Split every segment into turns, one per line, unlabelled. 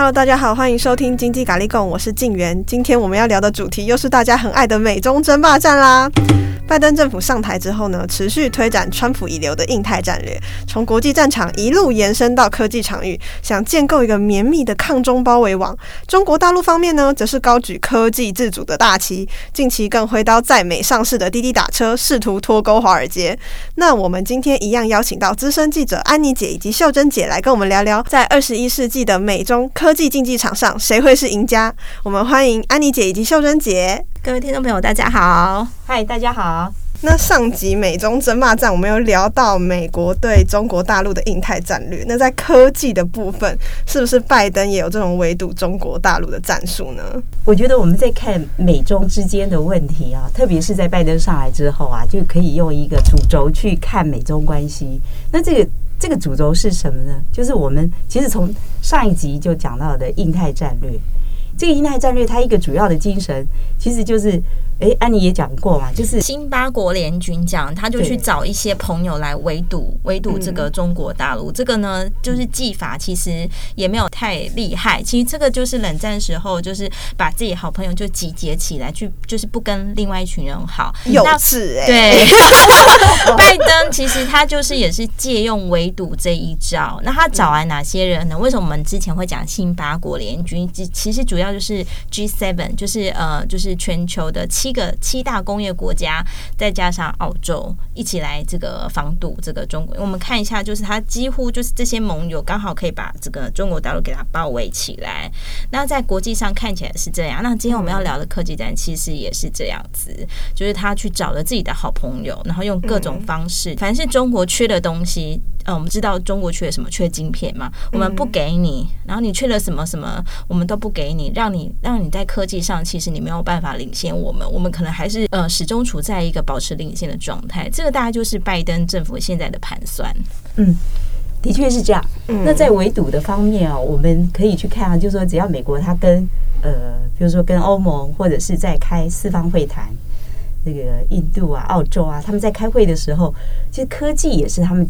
Hello，大家好，欢迎收听经济咖喱贡，我是静媛。今天我们要聊的主题又是大家很爱的美中争霸战啦。拜登政府上台之后呢，持续推展川普遗留的印太战略，从国际战场一路延伸到科技场域，想建构一个绵密的抗中包围网。中国大陆方面呢，则是高举科技自主的大旗，近期更挥刀在美上市的滴滴打车，试图脱钩华尔街。那我们今天一样邀请到资深记者安妮姐以及秀珍姐来跟我们聊聊，在二十一世纪的美中科技竞技场上，谁会是赢家？我们欢迎安妮姐以及秀珍姐。
各位听众朋友，大家好，
嗨，大家好。
那上集美中争霸战，我们有聊到美国对中国大陆的印太战略。那在科技的部分，是不是拜登也有这种围堵中国大陆的战术呢？
我觉得我们在看美中之间的问题啊，特别是在拜登上来之后啊，就可以用一个主轴去看美中关系。那这个这个主轴是什么呢？就是我们其实从上一集就讲到的印太战略。这个印太战略，它一个主要的精神，其实就是。哎，安妮也讲过嘛，就是
新八国联军讲，他就去找一些朋友来围堵围堵这个中国大陆。这个呢，就是技法其实也没有太厉害。其实这个就是冷战时候，就是把自己好朋友就集结起来，去就是不跟另外一群人好。
有此哎，
对，拜登其实他就是也是借用围堵这一招。那他找来哪些人呢？为什么我们之前会讲新八国联军？其实主要就是 G seven，就是呃，就是全球的七。一个七大工业国家，再加上澳洲一起来这个防堵这个中国。我们看一下，就是它几乎就是这些盟友刚好可以把这个中国大陆给它包围起来。那在国际上看起来是这样。那今天我们要聊的科技战其实也是这样子，就是他去找了自己的好朋友，然后用各种方式，凡是中国缺的东西。嗯，我们知道中国缺什么？缺晶片嘛？我们不给你，然后你缺了什么什么，我们都不给你，让你让你在科技上，其实你没有办法领先我们，我们可能还是呃始终处在一个保持领先的状态。这个大概就是拜登政府现在的盘算。
嗯，的确是这样。那在围堵的方面啊，我们可以去看啊，就是说只要美国他跟呃，比如说跟欧盟或者是在开四方会谈，这个印度啊、澳洲啊，他们在开会的时候，其实科技也是他们。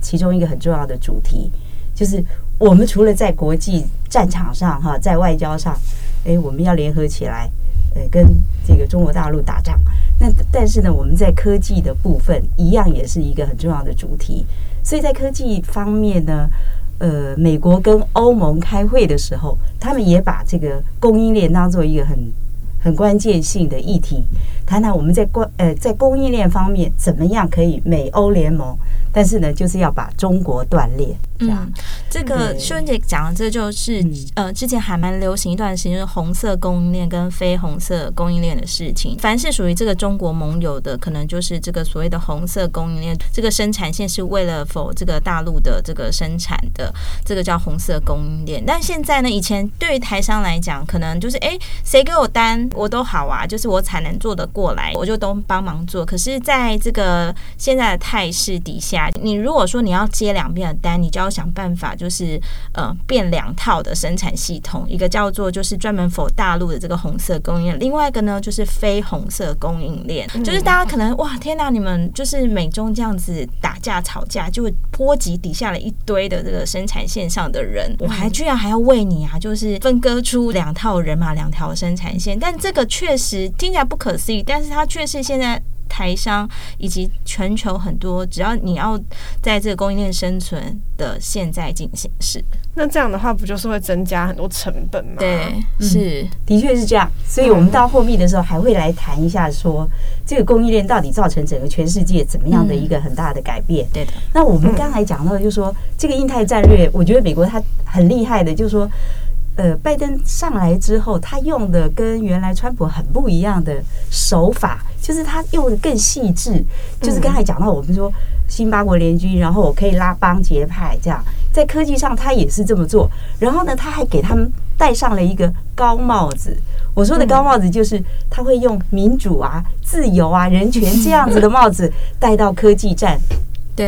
其中一个很重要的主题，就是我们除了在国际战场上哈，在外交上，诶，我们要联合起来，呃，跟这个中国大陆打仗。那但是呢，我们在科技的部分一样也是一个很重要的主题。所以在科技方面呢，呃，美国跟欧盟开会的时候，他们也把这个供应链当做一个很很关键性的议题，谈谈我们在关呃在供应链方面怎么样可以美欧联盟。但是呢，就是要把中国断裂。
嗯，这个秀珍姐讲的，这就是呃，之前还蛮流行一段时间，就是红色供应链跟非红色供应链的事情。凡是属于这个中国盟友的，可能就是这个所谓的红色供应链，这个生产线是为了否这个大陆的这个生产的，这个叫红色供应链。但现在呢，以前对于台商来讲，可能就是哎，谁给我单我都好啊，就是我产能做得过来，我就都帮忙做。可是在这个现在的态势底下，你如果说你要接两边的单，你就要想办法，就是呃变两套的生产系统，一个叫做就是专门 for 大陆的这个红色供应链，另外一个呢就是非红色供应链，就是大家可能哇天哪，你们就是美中这样子打架吵架，就会波及底下了一堆的这个生产线上的人，我还居然还要为你啊，就是分割出两套人马两条生产线，但这个确实听起来不可思议，但是它却是现在。台商以及全球很多，只要你要在这个供应链生存的现在进行式，
那这样的话不就是会增加很多成本吗？
对，是，
嗯、的确是这样。所以我们到后面的时候还会来谈一下说，说这个供应链到底造成整个全世界怎么样的一个很大的改变。
嗯、对的。
那我们刚才讲到，就是说这个印太战略，我觉得美国它很厉害的，就是说。呃，拜登上来之后，他用的跟原来川普很不一样的手法，就是他用的更细致。就是刚才讲到，我们说新八国联军，然后我可以拉帮结派，这样在科技上他也是这么做。然后呢，他还给他们戴上了一个高帽子。我说的高帽子，就是他会用民主啊、自由啊、人权这样子的帽子 戴到科技战。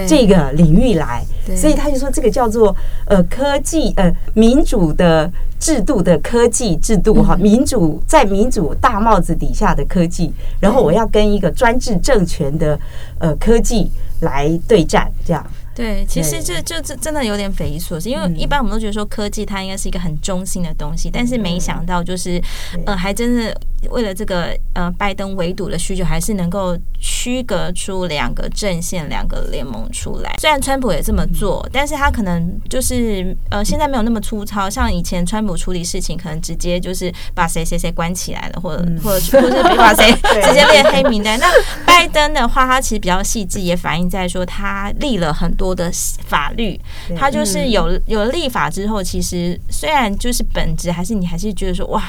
这个领域来，所以他就说这个叫做呃科技呃民主的制度的科技制度哈，民主在民主大帽子底下的科技，然后我要跟一个专制政权的呃科技来对战，这样。
对，其实这就这真的有点匪夷所思，因为一般我们都觉得说科技它应该是一个很中性的东西，但是没想到就是呃，还真的为了这个呃拜登围堵的需求，还是能够区隔出两个阵线、两个联盟出来。虽然川普也这么做，但是他可能就是呃现在没有那么粗糙，像以前川普处理事情可能直接就是把谁谁谁关起来了，或者或者或者是把谁 直接列黑名单。那拜登的话，他其实比较细致，也反映在说他立了很多的法律，他就是有有立法之后，其实虽然就是本质还是你还是觉得说哇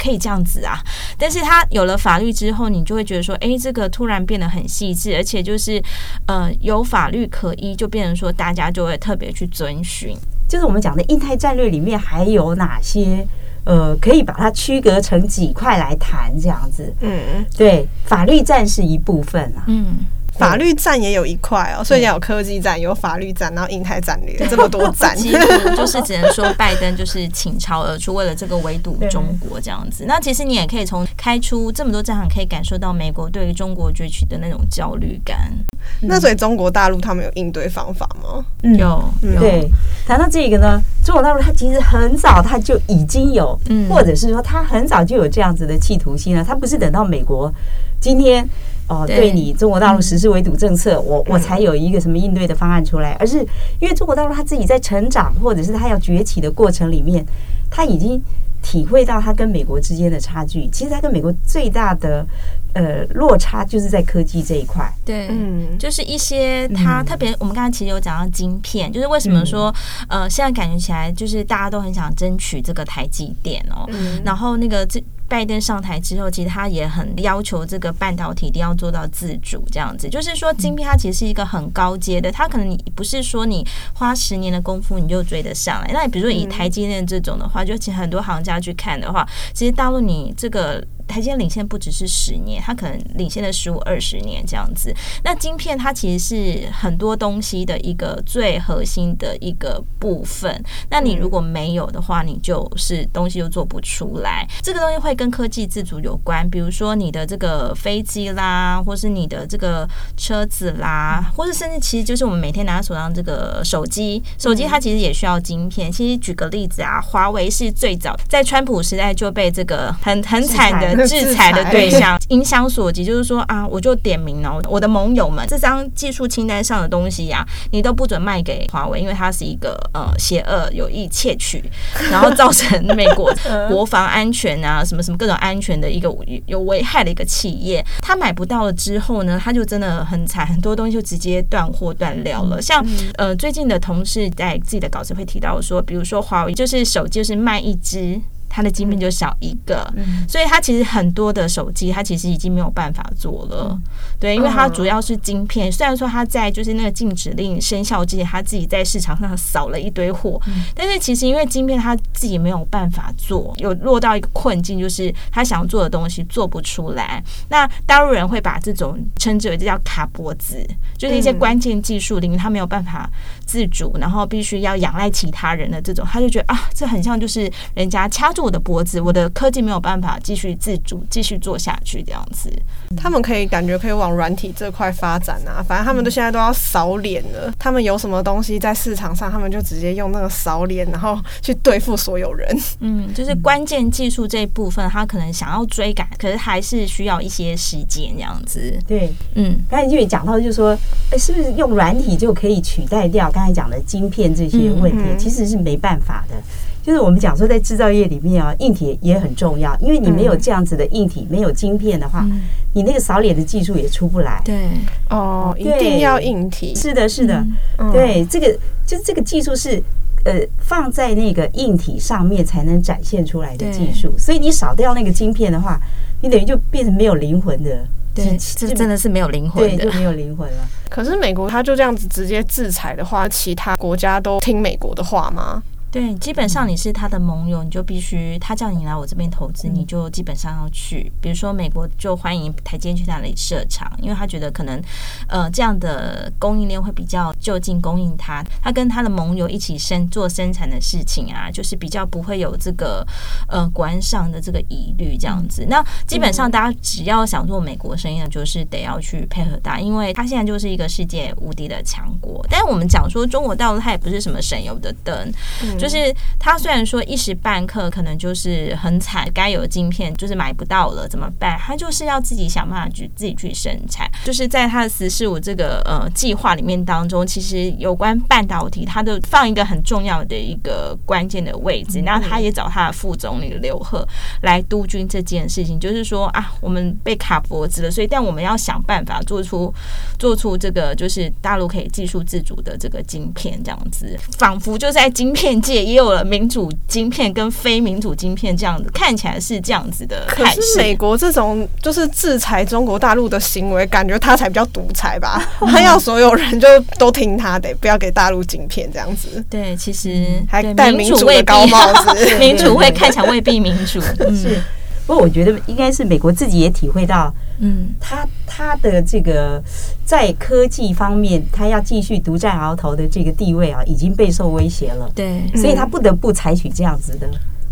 可以这样子啊，但是他有了法律之后，你就会觉得说，哎，这个突然变得很细致，而且就是呃有法律可依，就变成说大家就会特别去遵循。
就是我们讲的印太战略里面还有哪些呃可以把它区隔成几块来谈这样子？嗯，对，法律战是一部分啊，嗯。
法律战也有一块哦，所以也有科技战，有法律战，然后印太战略这么多战，
其实就是只能说拜登就是倾巢而出，为了这个围堵中国这样子。那其实你也可以从开出这么多战场，可以感受到美国对于中国崛起的那种焦虑感。
那所以中国大陆他们有应对方法吗？
嗯、有，对。谈到这个呢，中国大陆它其实很早它就已经有，或者是说它很早就有这样子的企图心了。它不是等到美国今天。哦，对你中国大陆实施围堵政策，嗯、我我才有一个什么应对的方案出来，而是因为中国大陆他自己在成长或者是他要崛起的过程里面，他已经体会到他跟美国之间的差距。其实他跟美国最大的呃落差就是在科技这一块。
对，嗯，就是一些他特别，我们刚才其实有讲到晶片，就是为什么说呃现在感觉起来就是大家都很想争取这个台积电哦，嗯、然后那个这。拜登上台之后，其实他也很要求这个半导体一定要做到自主，这样子就是说，晶片它其实是一个很高阶的，它可能你不是说你花十年的功夫你就追得上来。那比如说以台积电这种的话，就请很多行家去看的话，其实大陆你这个。台积电领先不只是十年，它可能领先了十五二十年这样子。那晶片它其实是很多东西的一个最核心的一个部分。那你如果没有的话，你就是东西又做不出来。这个东西会跟科技自主有关，比如说你的这个飞机啦，或是你的这个车子啦，或是甚至其实就是我们每天拿在手上这个手机，手机它其实也需要晶片。其实举个例子啊，华为是最早在川普时代就被这个很很惨的。制裁的对象，影响所及，就是说啊，我就点名了，我的盟友们，这张技术清单上的东西呀、啊，你都不准卖给华为，因为它是一个呃邪恶有意窃取，然后造成 美国国防安全啊，什么什么各种安全的一个有危害的一个企业，他买不到了之后呢，他就真的很惨，很多东西就直接断货断料了。像呃最近的同事在自己的稿子会提到说，比如说华为就是手机就是卖一支。它的晶片就少一个，嗯、所以它其实很多的手机，它其实已经没有办法做了。嗯、对，因为它主要是晶片。虽然说它在就是那个禁止令生效之前，它自己在市场上扫了一堆货，嗯、但是其实因为晶片它自己没有办法做，有落到一个困境，就是他想做的东西做不出来。那大陆人会把这种称之为这叫卡脖子，就是一些关键技术领域，他没有办法自主，然后必须要仰赖其他人的这种，他就觉得啊，这很像就是人家掐住。我的脖子，我的科技没有办法继续自主继续做下去，这样子。
他们可以感觉可以往软体这块发展啊，反正他们都现在都要扫脸了。他们有什么东西在市场上，他们就直接用那个扫脸，然后去对付所有人。
嗯，就是关键技术这一部分，他可能想要追赶，可是还是需要一些时间这样子。
对，嗯，刚才就也讲到，就是说，哎，是不是用软体就可以取代掉刚才讲的晶片这些问题？其实是没办法的。就是我们讲说，在制造业里面啊，硬体也很重要，因为你没有这样子的硬体，没有晶片的话，你那个扫脸的技术也出不来。
对，
哦，一定要硬体。
是的，是的，对，这个就是这个技术是呃放在那个硬体上面才能展现出来的技术，所以你扫掉那个晶片的话，你等于就变成没有灵魂的。
对，这真的是没有灵魂的，
就没有灵魂了。
可是美国他就这样子直接制裁的话，其他国家都听美国的话吗？
对，基本上你是他的盟友，你就必须他叫你来我这边投资，你就基本上要去。比如说美国就欢迎台积电去那里设厂，因为他觉得可能呃这样的供应链会比较就近供应他，他跟他的盟友一起生做生产的事情啊，就是比较不会有这个呃国安上的这个疑虑这样子。那基本上大家只要想做美国生意，就是得要去配合他，因为他现在就是一个世界无敌的强国。但是我们讲说中国大陆，它也不是什么省油的灯。就是他虽然说一时半刻可能就是很惨，该有的晶片就是买不到了，怎么办？他就是要自己想办法去自己去生产。就是在他的“十四五”这个呃计划里面当中，其实有关半导体，他都放一个很重要的一个关键的位置。然后他也找他的副总理刘鹤来督军这件事情，就是说啊，我们被卡脖子了，所以但我们要想办法做出做出这个就是大陆可以技术自主的这个晶片，这样子，仿佛就在晶片。界也有了民主晶片跟非民主晶片这样子，看起来是这样子的。
可是美国这种就是制裁中国大陆的行为，感觉他才比较独裁吧？他要所有人就都听他的，不要给大陆晶片这样子。
对，其实
还戴民主的高帽子，
民主会看起来未必民主。嗯，
是。不过我觉得应该是美国自己也体会到。嗯，他他的这个在科技方面，他要继续独占鳌头的这个地位啊，已经备受威胁了。
对，
所以他不得不采取这样子的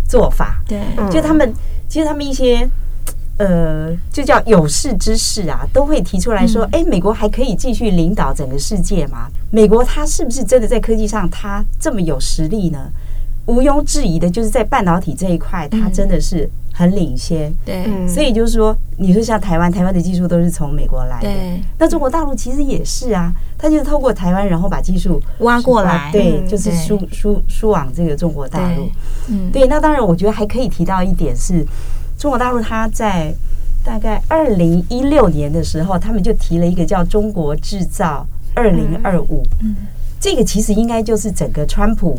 做法。
对，
就他们其实他们一些呃，就叫有识之士啊，都会提出来说：“哎，美国还可以继续领导整个世界吗？美国他是不是真的在科技上他这么有实力呢？”毋庸置疑的，就是在半导体这一块，它真的是。很领先，
对，
所以就是说，你说像台湾，台湾的技术都是从美国来的，那中国大陆其实也是啊，它就是透过台湾，然后把技术
挖过来，
对，就是输输输往这个中国大陆，嗯，对。那当然，我觉得还可以提到一点是，中国大陆它在大概二零一六年的时候，他们就提了一个叫“中国制造二零二五”，嗯，这个其实应该就是整个川普。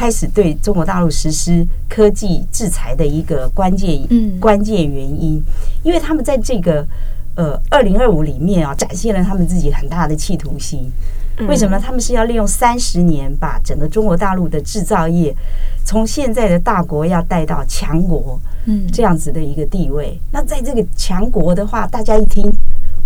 开始对中国大陆实施科技制裁的一个关键关键原因，因为他们在这个呃二零二五里面啊，展现了他们自己很大的企图心。为什么呢？他们是要利用三十年，把整个中国大陆的制造业从现在的大国要带到强国，嗯，这样子的一个地位。那在这个强国的话，大家一听。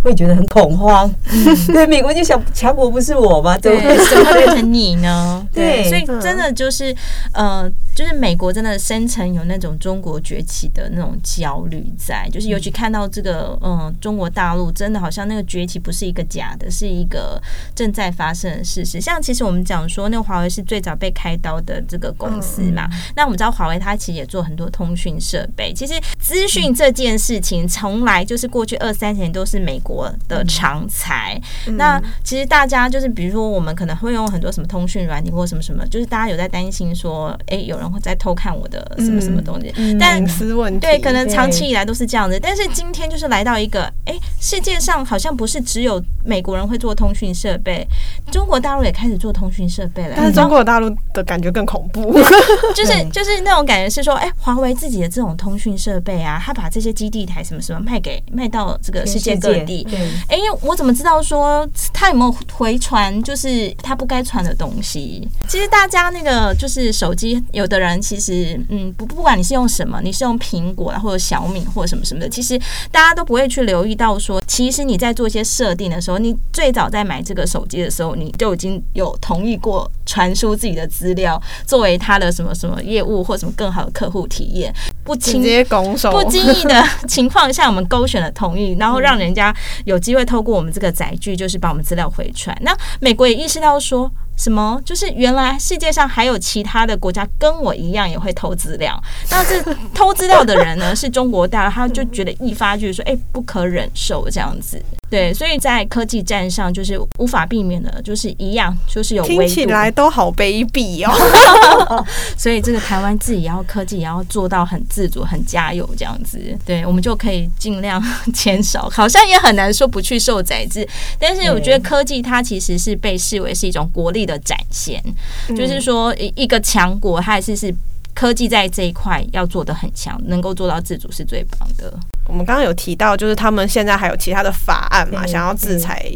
会觉得很恐慌，嗯、对，美国就想强国不是我吗？
对，怎么会变成你呢？对，
对，
所以真的就是呃，就是美国真的深层有那种中国崛起的那种焦虑在，就是尤其看到这个嗯、呃，中国大陆真的好像那个崛起不是一个假的，是一个正在发生的事实。像其实我们讲说，那个华为是最早被开刀的这个公司嘛，嗯、那我们知道华为它其实也做很多通讯设备。其实资讯这件事情从来就是过去二三十年都是美国。我的长才，嗯、那其实大家就是，比如说我们可能会用很多什么通讯软体或什么什么，就是大家有在担心说，哎、欸，有人会在偷看我的什么什么东西，嗯、但隐私问题，对，可能长期以来都是这样子。但是今天就是来到一个，哎、欸，世界上好像不是只有美国人会做通讯设备，中国大陆也开始做通讯设备了。但是中国大陆的感觉更恐怖，就是 就是那种感觉是说，哎、欸，华为自己的这种通讯设备啊，他把这些基地台什么什么卖给卖到这个世界各地。对，哎，我怎么知道说他有没有回传？就是他不该传的东西。其实大家那个就是手机，有的人其实嗯，不不管你是用什么，你是用苹果或者小米或者什么什么的，其实大家都不会去留意到说，其实你在做一些设定的时候，你最早在买这个手机的时候，你就已经有同意过传输自己的资料，作为他的什么什么业务或什么更好的客户体验。不直接拱手，不经意的情况下，我们勾选了同意，然后让人家。有机会透过我们这个载具，就是把我们资料回传。那美国也意识到说。什么？就是原来世界上还有其他的国家跟我一样也会偷资料。那这偷资料的人呢，是中国大陆，他就觉得一发就是说，哎，不可忍受这样子。对，所以在科技战上，就是无法避免的，就是一样，就是有。听起来都好卑鄙哦。所以这个台湾自己要科技也要做到很自主、很加油这样子。对，我们就可以尽量减少，好像也很难说不去受宰制。但是我觉得科技它其实是被视为是一种国力的展现，就是说一一个强国，它还是是科技在这一块要做的很强，能够做到自主是最棒的。我们刚刚有提到，就是他们现在还有其他的法案嘛，想要制裁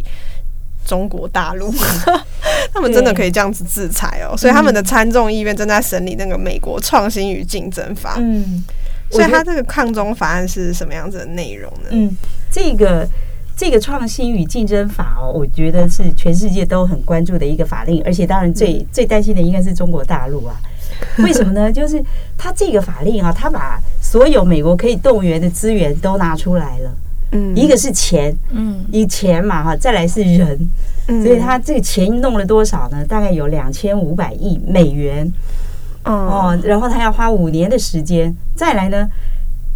中国大陆，他们真的可以这样子制裁哦，所以他们的参众议院正在审理那个美国创新与竞争法。嗯，所以他这个抗中法案是什么样子的内容呢？
嗯，这个这个创新与竞争法哦，我觉得是全世界都很关注的一个法令，而且当然最最担心的应该是中国大陆啊。为什么呢？就是他这个法令啊，他把所有美国可以动员的资源都拿出来了。嗯，一个是钱，嗯，以钱嘛哈，再来是人，嗯，所以他这个钱弄了多少呢？大概有两千五百亿美元。哦，然后他要花五年的时间，再来呢，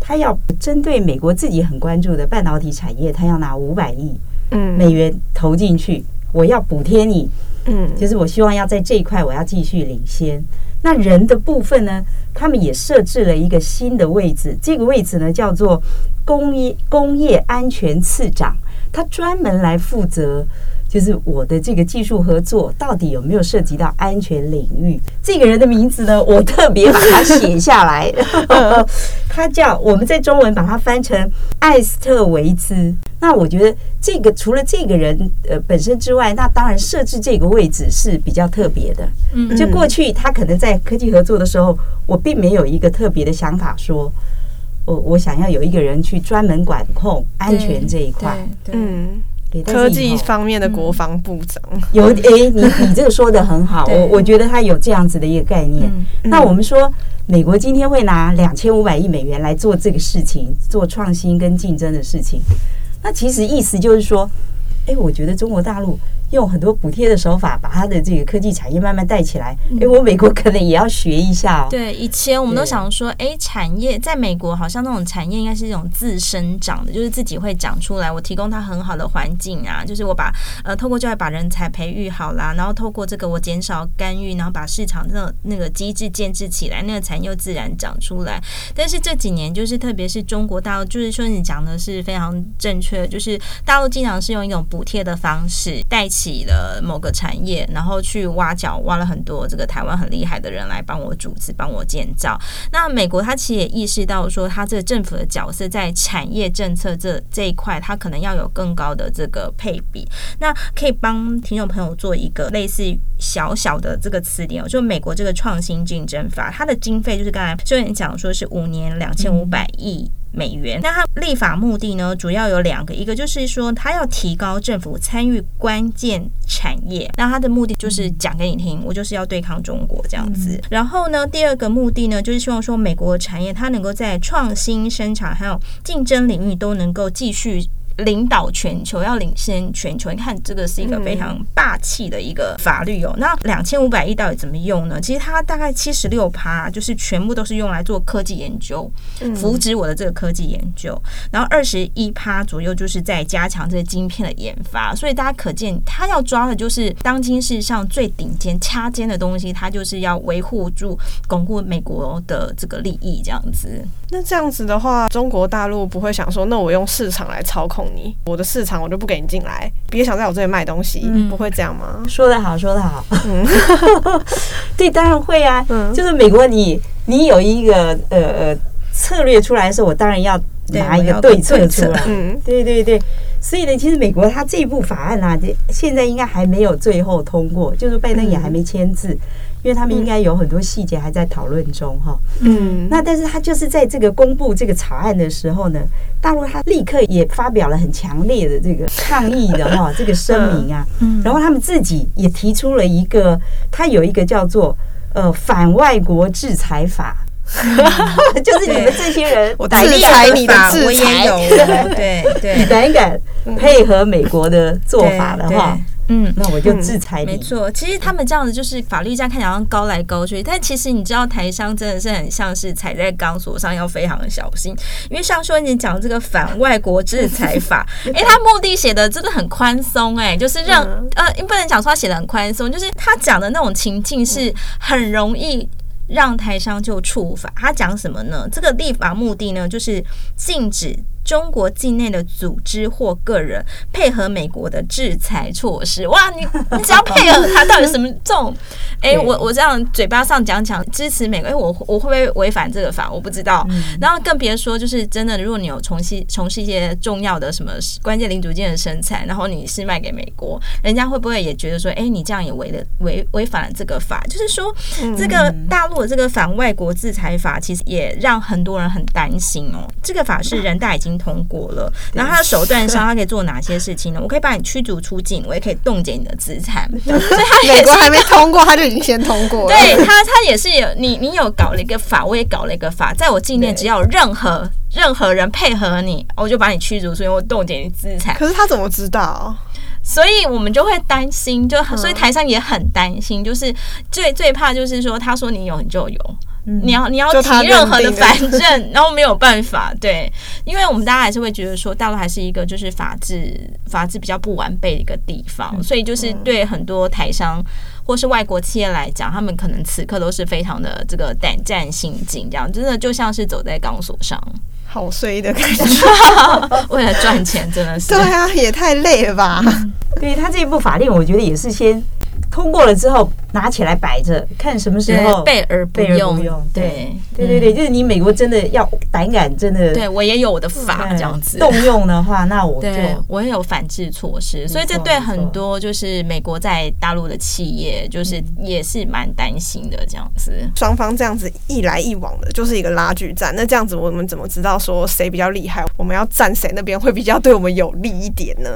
他要针对美国自己很关注的半导体产业，他要拿五百亿嗯美元投进去，我要补贴你，嗯，就是我希望要在这一块我要继续领先。那人的部分呢？他们也设置了一个新的位置，这个位置呢叫做工业工业安全次长，他专门来负责，就是我的这个技术合作到底有没有涉及到安全领域。这个人的名字呢，我特别把它写下来，他叫我们在中文把它翻成艾斯特维兹。那我觉得这个除了这个人呃本身之外，那当然设置这个位置是比较特别的。嗯，就过去他可能在科技合作的时候，我并没有一个特别的想法，说我我想要有一个人去专门管控安全这一块。嗯，
科技方面的国防部长
有诶，你你这个说的很好，我我觉得他有这样子的一个概念。那我们说美国今天会拿两千五百亿美元来做这个事情，做创新跟竞争的事情。那其实意思就是说，哎，我觉得中国大陆。用很多补贴的手法，把它的这个科技产业慢慢带起来。哎，我美国可能也要学一下哦。
对，以前我们都想说，哎，产业在美国好像那种产业应该是这种自生长的，就是自己会长出来。我提供它很好的环境啊，就是我把呃透过教育把人才培育好啦，然后透过这个我减少干预，然后把市场那那个机制建制起来，那个产业自然长出来。但是这几年，就是特别是中国大陆，就是说你讲的是非常正确的，就是大陆经常是用一种补贴的方式带起。起了某个产业，然后去挖角，挖了很多这个台湾很厉害的人来帮我组织、帮我建造。那美国他其实也意识到说，他这个政府的角色在产业政策这这一块，他可能要有更高的这个配比。那可以帮听众朋友做一个类似小小的这个词典，就美国这个创新竞争法，它的经费就是刚才秀妍讲说是五年两千五百亿。美元，那它立法目的呢，主要有两个，一个就是说，它要提高政府参与关键产业，那它的目的就是讲给你听，我就是要对抗中国这样子。然后呢，第二个目的呢，就是希望说，美国的产业它能够在创新生产还有竞争领域都能够继续。领导全球，要领先全球，你看这个是一个非常霸气的一个法律哦。那两千五百亿到底怎么用呢？其实它大概七十六趴，就是全部都是用来做科技研究，扶植我的这个科技研究。然后二十一趴左右就是在加强这个晶片的研发。所以大家可见，他要抓的就是当今世上最顶尖、掐尖的东西，他就是要维护住、巩固美国的这个利益，这样子。
那这样子的话，中国大陆不会想说，那我用市场来操控你，我的市场我就不给你进来，别想在我这里卖东西，嗯、不会这样吗？
说得好，说得好。嗯，对，当然会啊。嗯，就是美国你，你你有一个呃呃策略出来的时候，我当然要拿一个对策出来。嗯，对对对。所以呢，其实美国它这部法案啊，这现在应该还没有最后通过，就是拜登也还没签字。嗯因为他们应该有很多细节还在讨论中哈，嗯，那但是他就是在这个公布这个草案的时候呢，大陆他立刻也发表了很强烈的这个抗议的哈这个声明啊，嗯，然后他们自己也提出了一个，他有一个叫做呃反外国制裁法，就是你们这些人，
我制裁你的制裁，
我也有，对对，
你敢敢配合美国的做法的话。嗯，那我就制裁你。
没错，其实他们这样子就是法律这样看起来好像高来高去，但其实你知道台商真的是很像是踩在钢索上，要非常的小心。因为像说你讲这个反外国制裁法，哎、欸，他目的写的真的很宽松，哎，就是让呃，不能讲说他写的很宽松，就是他讲的那种情境是很容易让台商就触法。他讲什么呢？这个立法目的呢，就是禁止。中国境内的组织或个人配合美国的制裁措施。哇，你 你只要配合他，到底什么这种？哎、欸，我我这样嘴巴上讲讲支持美国，哎、欸，我我会不会违反这个法？我不知道。嗯、然后更别说，就是真的，如果你有从事从事一些重要的什么关键零组件的生产，然后你是卖给美国，人家会不会也觉得说，哎、欸，你这样也违了违违反了这个法？就是说，这个大陆的这个反外国制裁法，其实也让很多人很担心哦。这个法是人大已经通过了，然后他的手段上，他可以做哪些事情呢？我可以把你驱逐出境，我也可以冻结你的资产。所以他
美国还没通过，他就已经先通过了。
对他，他也是有你，你有搞了一个法，我也搞了一个法，在我境内，只要有任何任何人配合你，我就把你驱逐出境，我冻结你资产。
可是他怎么知道？
所以我们就会担心，就所以台上也很担心，就是最最怕就是说，他说你有你就有。你要你要提任何的反正，然后没有办法，对，因为我们大家还是会觉得说，大陆还是一个就是法治法治比较不完备的一个地方，所以就是对很多台商或是外国企业来讲，他们可能此刻都是非常的这个胆战心惊，这样真的就像是走在钢索上，
好衰的感觉。
为了赚钱，真的是
对啊，也太累了吧？
对他这一部法令，我觉得也是先。通过了之后，拿起来摆着，看什么时候
备而不用。对
对对对，就是你美国真的要胆敢，真的
对我也有我的法这样子
动用的话，那我就
我也有反制措施。所以这对很多就是美国在大陆的企业，就是也是蛮担心的这样子。
双方这样子一来一往的，就是一个拉锯战。那这样子我们怎么知道说谁比较厉害？我们要站谁那边会比较对我们有利一点呢？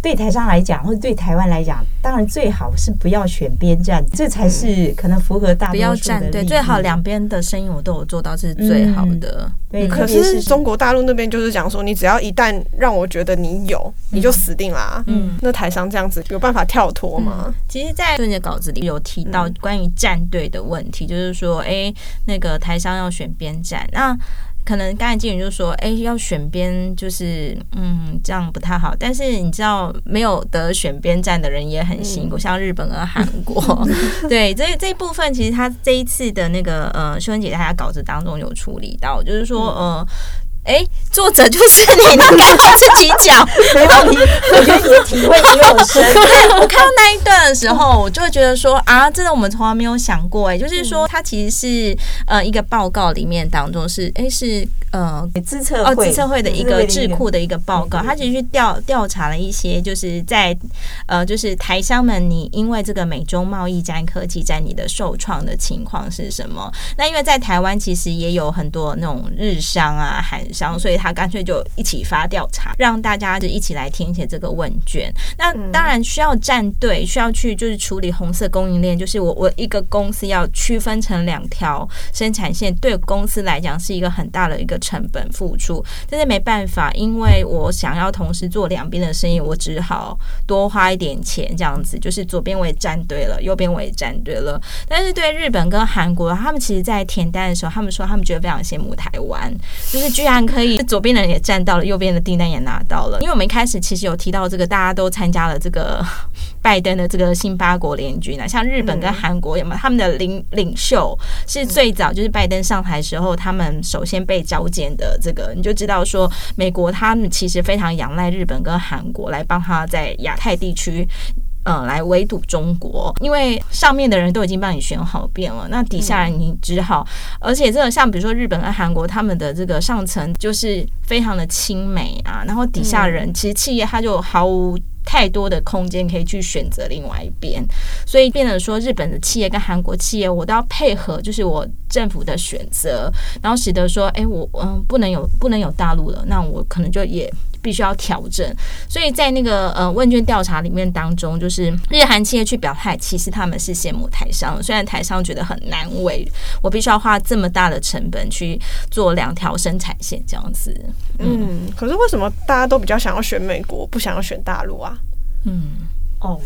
对台商来讲，或者对台湾来讲，当然最好是不要选边站，这才是可能符合大多数的利益。不要站对，
最好两边的声音我都有做到，这是最好的。嗯、
对，
可是中国大陆那边就是讲说，你只要一旦让我觉得你有，你就死定啦。嗯，那台商这样子有办法跳脱吗？
嗯、其实，在春节稿子里有提到关于站队的问题，就是说，哎，那个台商要选边站，那。可能刚才经理就说：“哎、欸，要选边，就是嗯，这样不太好。但是你知道，没有得选边站的人也很辛苦，嗯、像日本和韩国。对，这这一部分，其实他这一次的那个呃，秀恩姐在她稿子当中有处理到，就是说呃。”哎，作者就是你，你刚刚自己讲，
没问题。我觉得你的体会比我深。
我看到那一段的时候，我就会觉得说啊，真的我们从来没有想过，哎，就是说它其实是呃一个报告里面当中是哎是呃
自测
哦自测会的一个智库的一个报告，他其实去调调查了一些，就是在呃就是台商们，你因为这个美中贸易战、科技战，你的受创的情况是什么？那因为在台湾其实也有很多那种日商啊、韩。所以他干脆就一起发调查，让大家就一起来填写这个问卷。那当然需要站队，需要去就是处理红色供应链，就是我我一个公司要区分成两条生产线，对公司来讲是一个很大的一个成本付出。但是没办法，因为我想要同时做两边的生意，我只好多花一点钱，这样子就是左边我也站队了，右边我也站队了。但是对日本跟韩国，他们其实在填单的时候，他们说他们觉得非常羡慕台湾，就是居然。可以，左边的人也站到了，右边的订单也拿到了。因为我们一开始其实有提到这个，大家都参加了这个 拜登的这个新八国联军啊，像日本跟韩国有没有？他们的领领袖是最早就是拜登上台时候，他们首先被召见的。这个你就知道说，美国他们其实非常仰赖日本跟韩国来帮他在亚太地区。嗯，来围堵中国，因为上面的人都已经帮你选好遍了，那底下人你只好，而且这个像比如说日本跟韩国，他们的这个上层就是非常的亲美啊，然后底下人其实企业他就毫无太多的空间可以去选择另外一边，所以变得说日本的企业跟韩国企业，我都要配合，就是我政府的选择，然后使得说，哎，我嗯不能有不能有大陆了，那我可能就也。必须要调整，所以在那个呃问卷调查里面当中，就是日韩企业去表态，其实他们是羡慕台商，虽然台商觉得很难为，我必须要花这么大的成本去做两条生产线这样子。嗯，
嗯，可是为什么大家都比较想要选美国，不想要选大陆啊？
嗯，哦。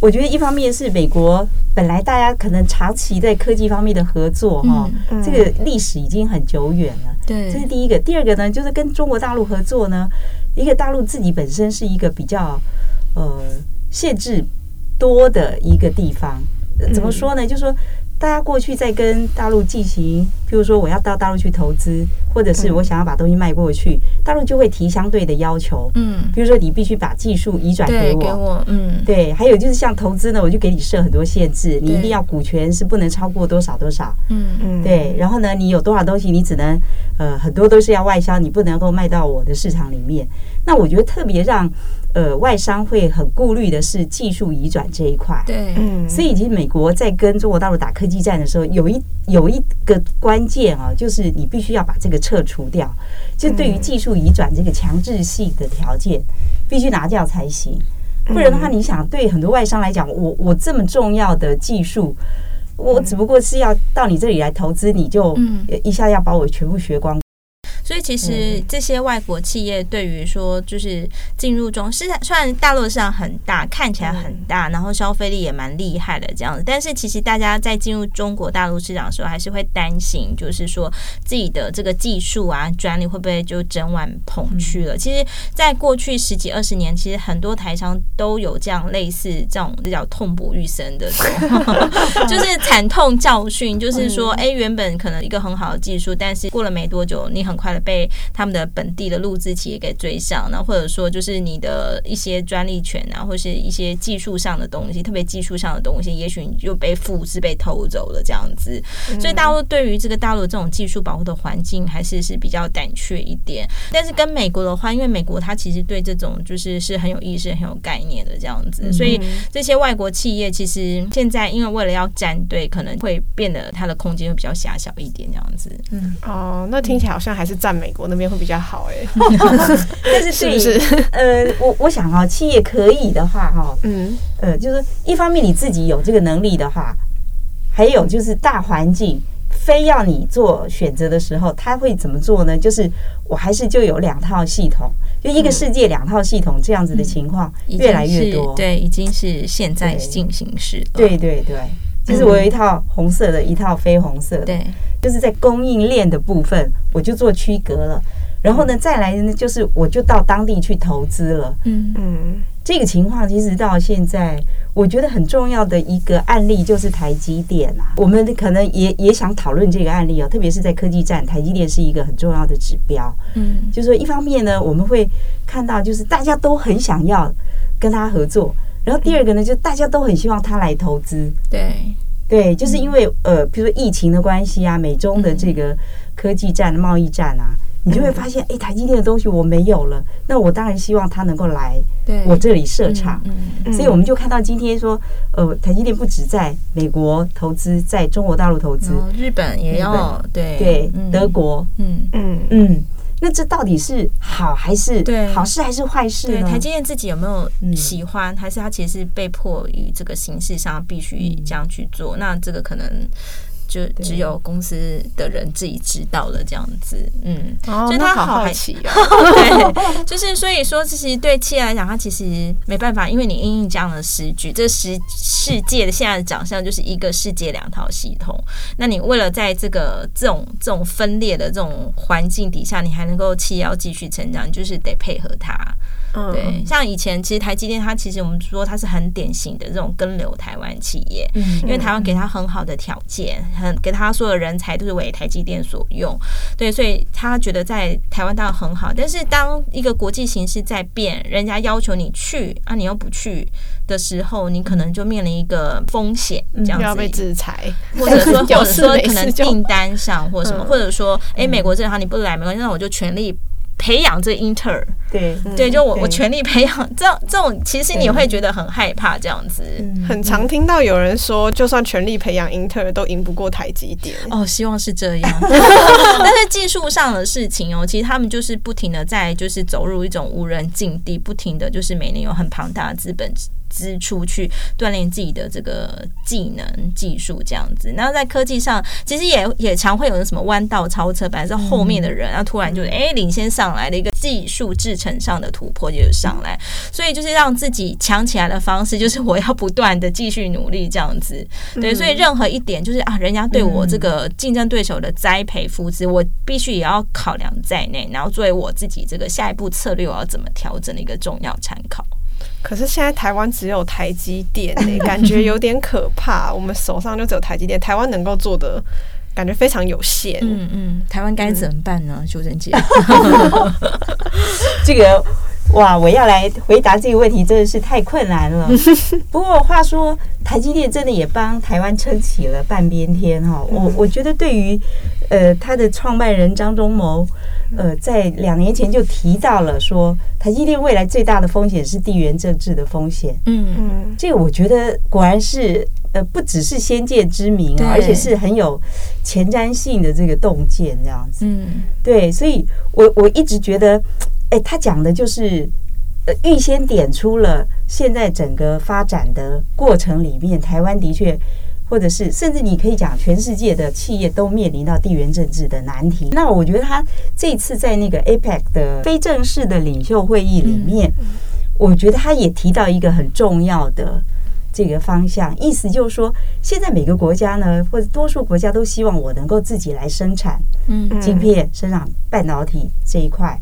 我觉得一方面是美国本来大家可能长期在科技方面的合作哈，嗯嗯、这个历史已经很久远了。
对，
这是第一个。第二个呢，就是跟中国大陆合作呢，一个大陆自己本身是一个比较呃限制多的一个地方。怎么说呢？就是说大家过去在跟大陆进行譬如说我要到大陆去投资，或者是我想要把东西卖过去，大陆就会提相对的要求。嗯，比如说你必须把技术移转给我，
给我，嗯，
对。还有就是像投资呢，我就给你设很多限制，你一定要股权是不能超过多少多少。嗯嗯，对。然后呢，你有多少东西，你只能呃很多都是要外销，你不能够卖到我的市场里面。那我觉得特别让。呃，外商会很顾虑的是技术移转这一块，
对，
嗯，所以其实美国在跟中国大陆打科技战的时候，有一有一个关键啊，就是你必须要把这个撤除掉，就对于技术移转这个强制性的条件，必须拿掉才行，不然的话，你想对很多外商来讲，我我这么重要的技术，我只不过是要到你这里来投资，你就一下要把我全部学光。
其实这些外国企业对于说就是进入中市场，虽然大陆市场很大，看起来很大，然后消费力也蛮厉害的这样子，但是其实大家在进入中国大陆市场的时候，还是会担心，就是说自己的这个技术啊、专利会不会就整碗捧去了。其实，在过去十几二十年，其实很多台商都有这样类似这种比较痛不欲生的，就是惨痛教训，就是说，哎，原本可能一个很好的技术，但是过了没多久，你很快的。被他们的本地的录制企业给追上，那或者说就是你的一些专利权啊，或是一些技术上的东西，特别技术上的东西，也许你就被复制、被偷走了这样子。所以大陆对于这个大陆这种技术保护的环境，还是是比较胆怯一点。但是跟美国的话，因为美国它其实对这种就是是很有意识、很有概念的这样子，所以这些外国企业其实现在因为为了要站队，可能会变得它的空间会比较狭小一点这样子。
嗯，哦，那听起来好像还是赞美国那边会比较好哎，
但是是不是？呃，我我想啊，企业可以的话哈，嗯，呃，就是一方面你自己有这个能力的话，还有就是大环境非要你做选择的时候，他会怎么做呢？就是我还是就有两套系统，就一个世界两套系统这样子的情况越来越多，
对，已经是现在进行式，
对对对。就是我有一套红色的，一套非红色的，对，就是在供应链的部分，我就做区隔了。然后呢，再来呢，就是我就到当地去投资了。嗯嗯，这个情况其实到现在，我觉得很重要的一个案例就是台积电啊。我们可能也也想讨论这个案例哦，特别是在科技站，台积电是一个很重要的指标。嗯，就是说一方面呢，我们会看到就是大家都很想要跟他合作。然后第二个呢，就大家都很希望他来投资。
对。
对，就是因为呃，比如说疫情的关系啊，美中的这个科技战、贸易战啊，你就会发现，哎，台积电的东西我没有了，那我当然希望他能够来我这里设厂。所以我们就看到今天说，呃，台积电不止在美国投资，在中国大陆投资，
日本也要，对。
对，德国，嗯。嗯。嗯。那这到底是好还是对好事还是坏事呢？
对，台积电自己有没有喜欢，还是他其实是被迫于这个形式上必须这样去做？那这个可能。就只有公司的人自己知道了这样子，嗯，所以他好好奇哦，对，就是所以说，其实对企业来讲，他其实没办法，因为你因应这样的时局，这世世界的现在的长相就是一个世界两套系统，那你为了在这个这种这种分裂的这种环境底下，你还能够企业要继续成长，就是得配合它。对，像以前其实台积电，它其实我们说它是很典型的这种跟流台湾企业，因为台湾给他很好的条件，很给他所有的人才都是为台积电所用，对，所以他觉得在台湾当然很好。但是当一个国际形势在变，人家要求你去啊，你又不去的时候，你可能就面临一个风险，这样子
要被制裁，
或者说 或者说可能订单上或什么，或者说哎，美国这行你不来没关系，那我就全力。培养这英特尔，对对，就我我全力培养，这这种其实你会觉得很害怕，这样子。
很常听到有人说，就算全力培养英特尔，都赢不过台积电。
哦，希望是这样。但是技术上的事情哦，其实他们就是不停的在就是走入一种无人境地，不停的就是每年有很庞大的资本。支出去锻炼自己的这个技能、技术这样子，然后在科技上，其实也也常会有人什么弯道超车，本来是后面的人，然后突然就是哎领先上来的一个技术制程上的突破就是上来，所以就是让自己强起来的方式，就是我要不断的继续努力这样子。对，所以任何一点就是啊，人家对我这个竞争对手的栽培扶持，我必须也要考量在内，然后作为我自己这个下一步策略我要怎么调整的一个重要参考。
可是现在台湾只有台积电，欸，感觉有点可怕。我们手上就只有台积电，台湾能够做的感觉非常有限。
嗯嗯，台湾该怎么办呢？修正姐，
这个。哇！我要来回答这个问题，真的是太困难了。不过话说，台积电真的也帮台湾撑起了半边天哈。我我觉得，对于呃他的创办人张忠谋，呃，在两年前就提到了说，台积电未来最大的风险是地缘政治的风险。嗯嗯，这个我觉得果然是呃，不只是先见之明啊，而且是很有前瞻性的这个洞见这样子。嗯，对，所以我我一直觉得。哎，他讲的就是，呃，预先点出了现在整个发展的过程里面，台湾的确，或者是甚至你可以讲，全世界的企业都面临到地缘政治的难题。那我觉得他这次在那个 APEC 的非正式的领袖会议里面，我觉得他也提到一个很重要的这个方向，意思就是说，现在每个国家呢，或者多数国家都希望我能够自己来生产，嗯，晶片、生产半导体这一块。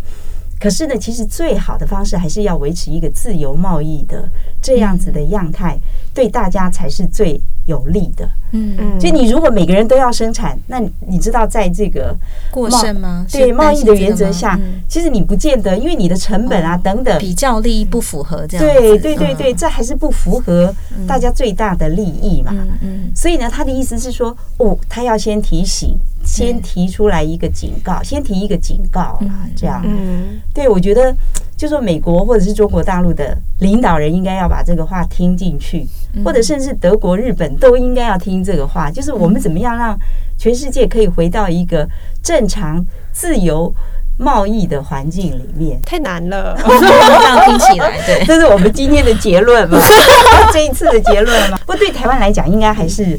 可是呢，其实最好的方式还是要维持一个自由贸易的这样子的样态，对大家才是最有利的。嗯嗯，就你如果每个人都要生产，那你知道在这个
过剩吗？
对贸易的原则下，其实你不见得，因为你的成本啊等等
比较利益不符合这样。
对对对对，这还是不符合大家最大的利益嘛。嗯嗯。所以呢，他的意思是说，哦，他要先提醒。先提出来一个警告，先提一个警告啦，这样。嗯，对，我觉得就说美国或者是中国大陆的领导人应该要把这个话听进去，或者甚至德国、日本都应该要听这个话。就是我们怎么样让全世界可以回到一个正常、自由贸易的环境里面？
太难了，
这样听起来，对，
这是我们今天的结论嘛？这一次的结论嘛？不过对台湾来讲，应该还是。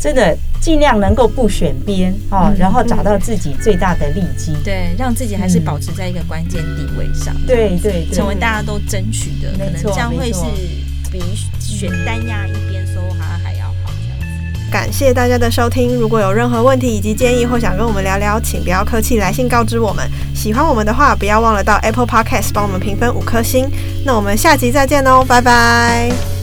真的尽量能够不选边哦，然后找到自己最大的利基，
对，让自己还是保持在一个关键地位上，
对对，
成为大家都争取的，可能将会是比选单压一边收还还要好。
感谢大家的收听，如果有任何问题以及建议或想跟我们聊聊，请不要客气，来信告知我们。喜欢我们的话，不要忘了到 Apple Podcast 帮我们评分五颗星。那我们下集再见哦，拜拜。